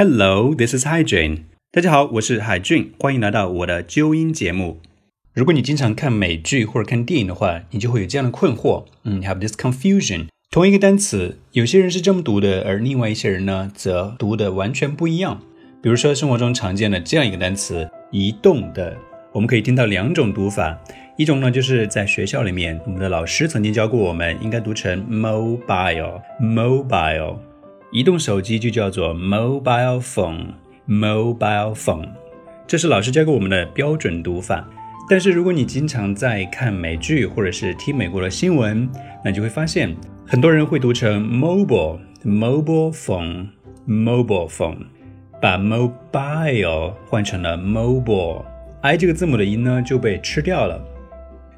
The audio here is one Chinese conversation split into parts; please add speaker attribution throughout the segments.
Speaker 1: Hello, this is Hi Jane。大家好，我是海俊，欢迎来到我的纠音节目。如果你经常看美剧或者看电影的话，你就会有这样的困惑，嗯，have this confusion。同一个单词，有些人是这么读的，而另外一些人呢，则读的完全不一样。比如说生活中常见的这样一个单词“移动的”，我们可以听到两种读法。一种呢，就是在学校里面，我们的老师曾经教过我们，应该读成 mobile，mobile。移动手机就叫做 mobile phone，mobile phone。这是老师教给我们的标准读法。但是如果你经常在看美剧或者是听美国的新闻，那就会发现很多人会读成 mobile，mobile phone，mobile phone，把 mobile 换成了 mobile，i 这个字母的音呢就被吃掉了。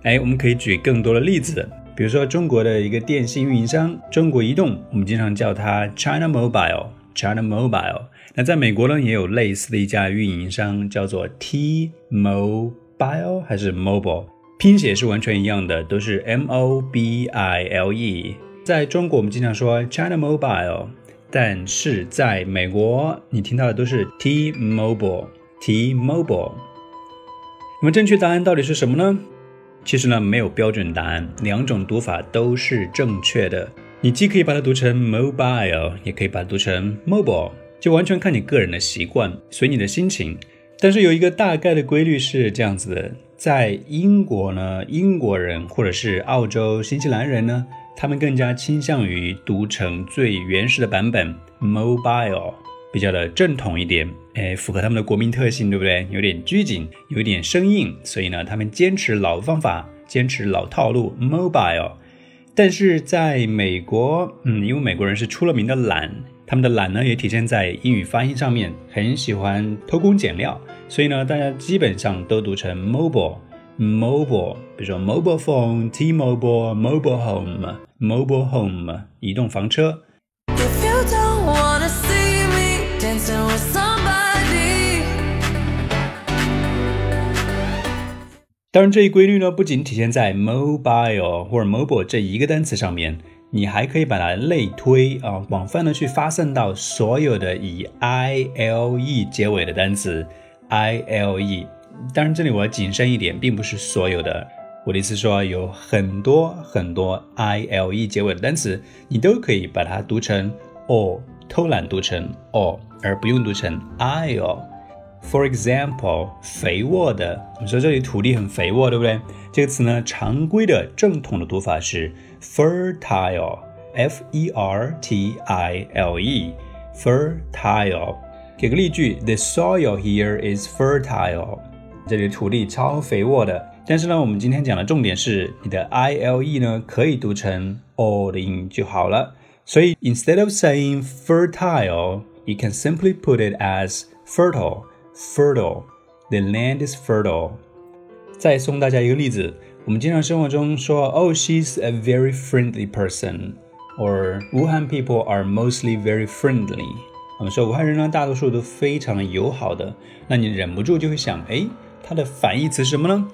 Speaker 1: 哎，我们可以举更多的例子，比如说中国的一个电信运营商中国移动，我们经常叫它 China Mobile，China Mobile。那在美国呢，也有类似的一家运营商叫做 T-Mobile。还是 mobile，拼写是完全一样的，都是 M O B I L E。在中国我们经常说 China Mobile，但是在美国你听到的都是 T-Mobile，T-Mobile。那么正确答案到底是什么呢？其实呢没有标准答案，两种读法都是正确的。你既可以把它读成 mobile，也可以把它读成 mobile，就完全看你个人的习惯，随你的心情。但是有一个大概的规律是这样子的，在英国呢，英国人或者是澳洲、新西兰人呢，他们更加倾向于读成最原始的版本 mobile，比较的正统一点，哎，符合他们的国民特性，对不对？有点拘谨，有点生硬，所以呢，他们坚持老方法，坚持老套路 mobile。但是在美国，嗯，因为美国人是出了名的懒。他们的懒呢，也体现在英语发音上面，很喜欢偷工减料，所以呢，大家基本上都读成 mobile，mobile，比如说 mobile phone、T-Mobile、mobile home、mobile home，移动房车。Can't tell somebody 当然，这一规律呢，不仅体现在 mobile 或者 mobile 这一个单词上面。你还可以把它类推啊，广泛的去发散到所有的以 i l e 结尾的单词，i l e。当然，这里我要谨慎一点，并不是所有的。我的意思说，有很多很多 i l e 结尾的单词，你都可以把它读成 o，偷懒读成 o，而不用读成 i l。For example，肥沃的，你说这里土地很肥沃，对不对？这个词呢，常规的正统的读法是 fertile，f e r t i l e，fertile。给个例句：The soil here is fertile。这里土地超肥沃的。但是呢，我们今天讲的重点是你的 i l e 呢，可以读成 o 的音就好了。所以 instead of saying fertile，you can simply put it as fertile。Fertile, the land is fertile. 再送大家一个例子，我们经常生活中说，Oh, she's a very friendly person, or 武汉 people are mostly very friendly. 我们说武汉人呢，大多数都非常的友好的。那你忍不住就会想，哎，它的反义词是什么呢？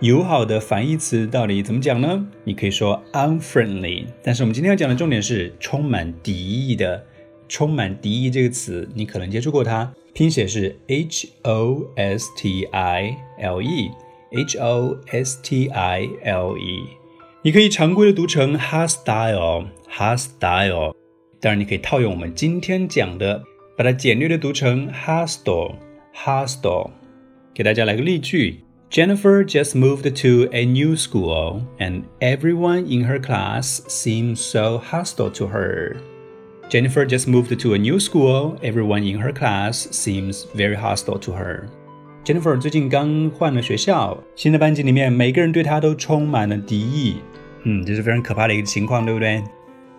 Speaker 1: 友好的反义词到底怎么讲呢？你可以说 unfriendly，但是我们今天要讲的重点是充满敌意的。充满敌意这个词，你可能接触过它。拼写是 h o s t i l e，h o s t i l e。你可以常规的读成 hostile，hostile。当然，你可以套用我们今天讲的，把它简略的读成 hostile，hostile。给大家来个例句 ：Jennifer just moved to a new school, and everyone in her class seems so hostile to her. Jennifer just moved to a new school. Everyone in her class seems very hostile to her. Jennifer 最近刚换了学校，新的班级里面每个人对她都充满了敌意。嗯，这是非常可怕的一个情况，对不对？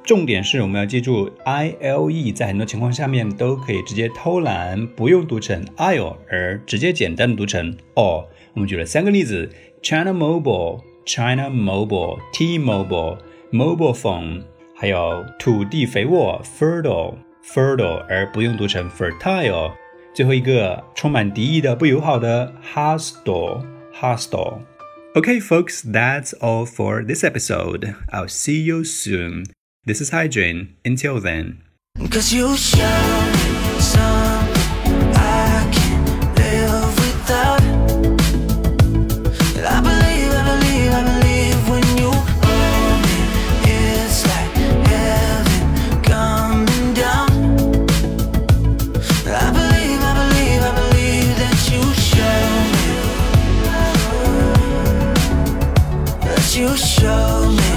Speaker 1: 重点是我们要记住，I L E 在很多情况下面都可以直接偷懒，不用读成 I'll，而直接简单的读成 O。 我们举了三个例子：China Mobile、China Mobile、T-Mobile、Mobile Phone。还有土地肥沃，fertile，fertile，而不用读成 fertile。最后一个充满敌意的、不友好的，hostile，hostile。Okay, folks, that's all for this episode. I'll see you soon. This is Hygiene. Until then.
Speaker 2: You show me